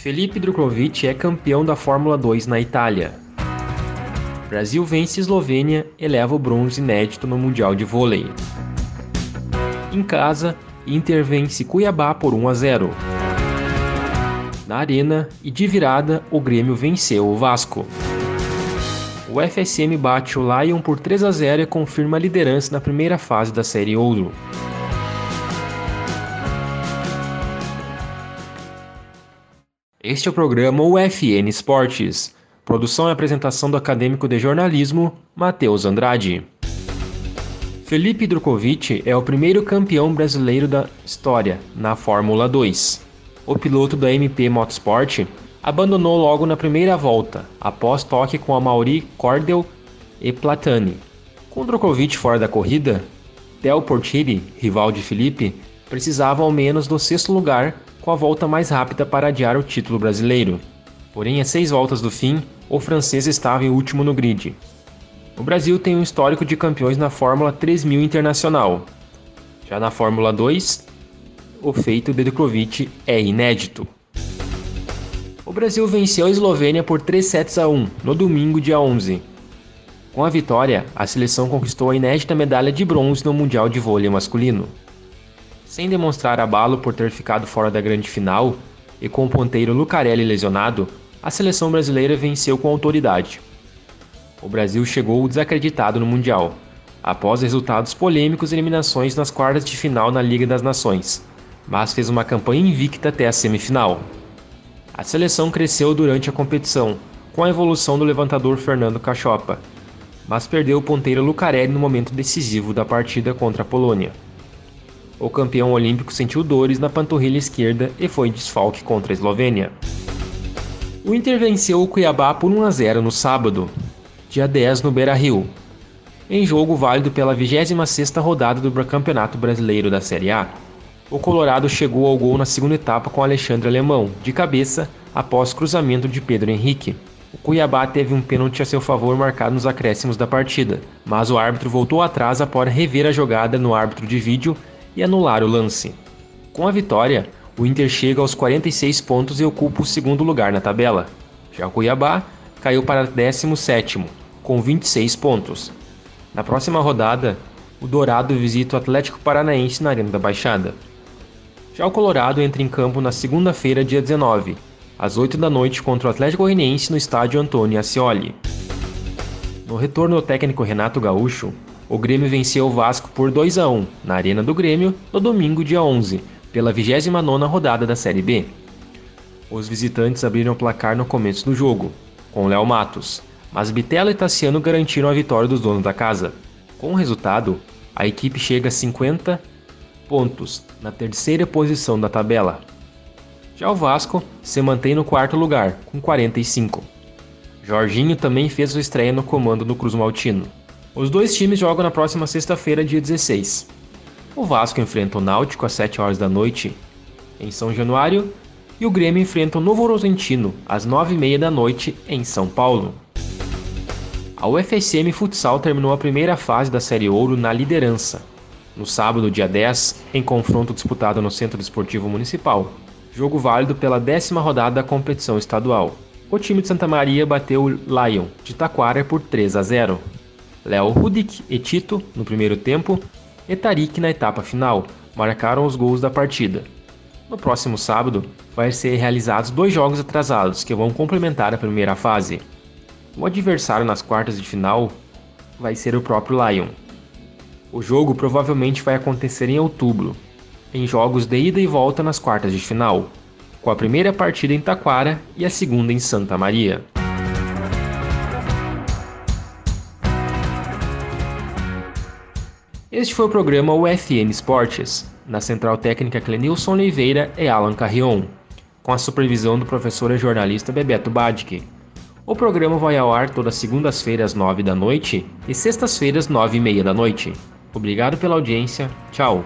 Felipe Drukovic é campeão da Fórmula 2 na Itália. Brasil vence Eslovênia e o bronze inédito no Mundial de Vôlei. Em casa, Inter vence Cuiabá por 1 a 0. Na Arena e de virada, o Grêmio venceu o Vasco. O FSM bate o Lion por 3 a 0 e confirma a liderança na primeira fase da Série Ouro. Este é o programa UFN Esportes. Produção e apresentação do acadêmico de jornalismo, Matheus Andrade. Felipe Drukovic é o primeiro campeão brasileiro da história na Fórmula 2. O piloto da MP Motorsport abandonou logo na primeira volta, após toque com a Mauri Cordel e Platani. Com Drukovic fora da corrida, Del Portieri, rival de Felipe, precisava ao menos do sexto lugar com a volta mais rápida para adiar o título brasileiro. Porém, a seis voltas do fim, o francês estava em último no grid. O Brasil tem um histórico de campeões na Fórmula 3000 Internacional. Já na Fórmula 2, o feito de Djokovic é inédito. O Brasil venceu a Eslovênia por 3 sets a 1 no domingo, dia 11. Com a vitória, a seleção conquistou a inédita medalha de bronze no Mundial de Vôlei masculino. Sem demonstrar abalo por ter ficado fora da grande final e com o ponteiro Lucarelli lesionado, a seleção brasileira venceu com autoridade. O Brasil chegou desacreditado no Mundial, após resultados polêmicos e eliminações nas quartas de final na Liga das Nações, mas fez uma campanha invicta até a semifinal. A seleção cresceu durante a competição, com a evolução do levantador Fernando Cachopa, mas perdeu o ponteiro Lucarelli no momento decisivo da partida contra a Polônia. O campeão olímpico sentiu dores na panturrilha esquerda e foi desfalque contra a Eslovênia. O Inter venceu o Cuiabá por 1 a 0 no sábado, dia 10 no Beira-Rio, em jogo válido pela 26ª rodada do Campeonato Brasileiro da Série A. O Colorado chegou ao gol na segunda etapa com Alexandre Alemão, de cabeça, após cruzamento de Pedro Henrique. O Cuiabá teve um pênalti a seu favor marcado nos acréscimos da partida, mas o árbitro voltou atrás após rever a jogada no árbitro de vídeo e anular o lance. Com a vitória, o Inter chega aos 46 pontos e ocupa o segundo lugar na tabela. Já o Cuiabá caiu para 17º, com 26 pontos. Na próxima rodada, o Dourado visita o Atlético Paranaense na Arena da Baixada. Já o Colorado entra em campo na segunda-feira, dia 19, às 8 da noite contra o Atlético Goianiense no estádio Antônio Ascioli. No retorno ao técnico Renato Gaúcho, o Grêmio venceu o Vasco por 2 a 1 na Arena do Grêmio no domingo, dia 11, pela 29ª rodada da Série B. Os visitantes abriram o placar no começo do jogo, com Léo Matos, mas Bitelo e Tassiano garantiram a vitória dos donos da casa. Com o resultado, a equipe chega a 50 pontos, na terceira posição da tabela. Já o Vasco se mantém no quarto lugar, com 45. Jorginho também fez sua estreia no comando do Cruz Maltino. Os dois times jogam na próxima sexta-feira, dia 16. O Vasco enfrenta o Náutico às 7 horas da noite, em São Januário, e o Grêmio enfrenta o Novo Horizontino às 9h30 da noite, em São Paulo. A UFSM Futsal terminou a primeira fase da Série Ouro na liderança, no sábado, dia 10, em confronto disputado no Centro Desportivo Municipal, jogo válido pela décima rodada da competição estadual. O time de Santa Maria bateu o Lion de Taquara por 3 a 0. Léo Rudik e Tito no primeiro tempo e Tarik na etapa final marcaram os gols da partida. No próximo sábado, vai ser realizados dois jogos atrasados que vão complementar a primeira fase. O adversário nas quartas de final vai ser o próprio Lion. O jogo provavelmente vai acontecer em outubro, em jogos de ida e volta nas quartas de final, com a primeira partida em Taquara e a segunda em Santa Maria. Este foi o programa UFN Esportes. Na central técnica Clenilson Oliveira e Alan Carrion, com a supervisão do professor e jornalista Bebeto Badic. O programa vai ao ar todas segundas-feiras, nove da noite e sextas-feiras, nove e meia da noite. Obrigado pela audiência. Tchau.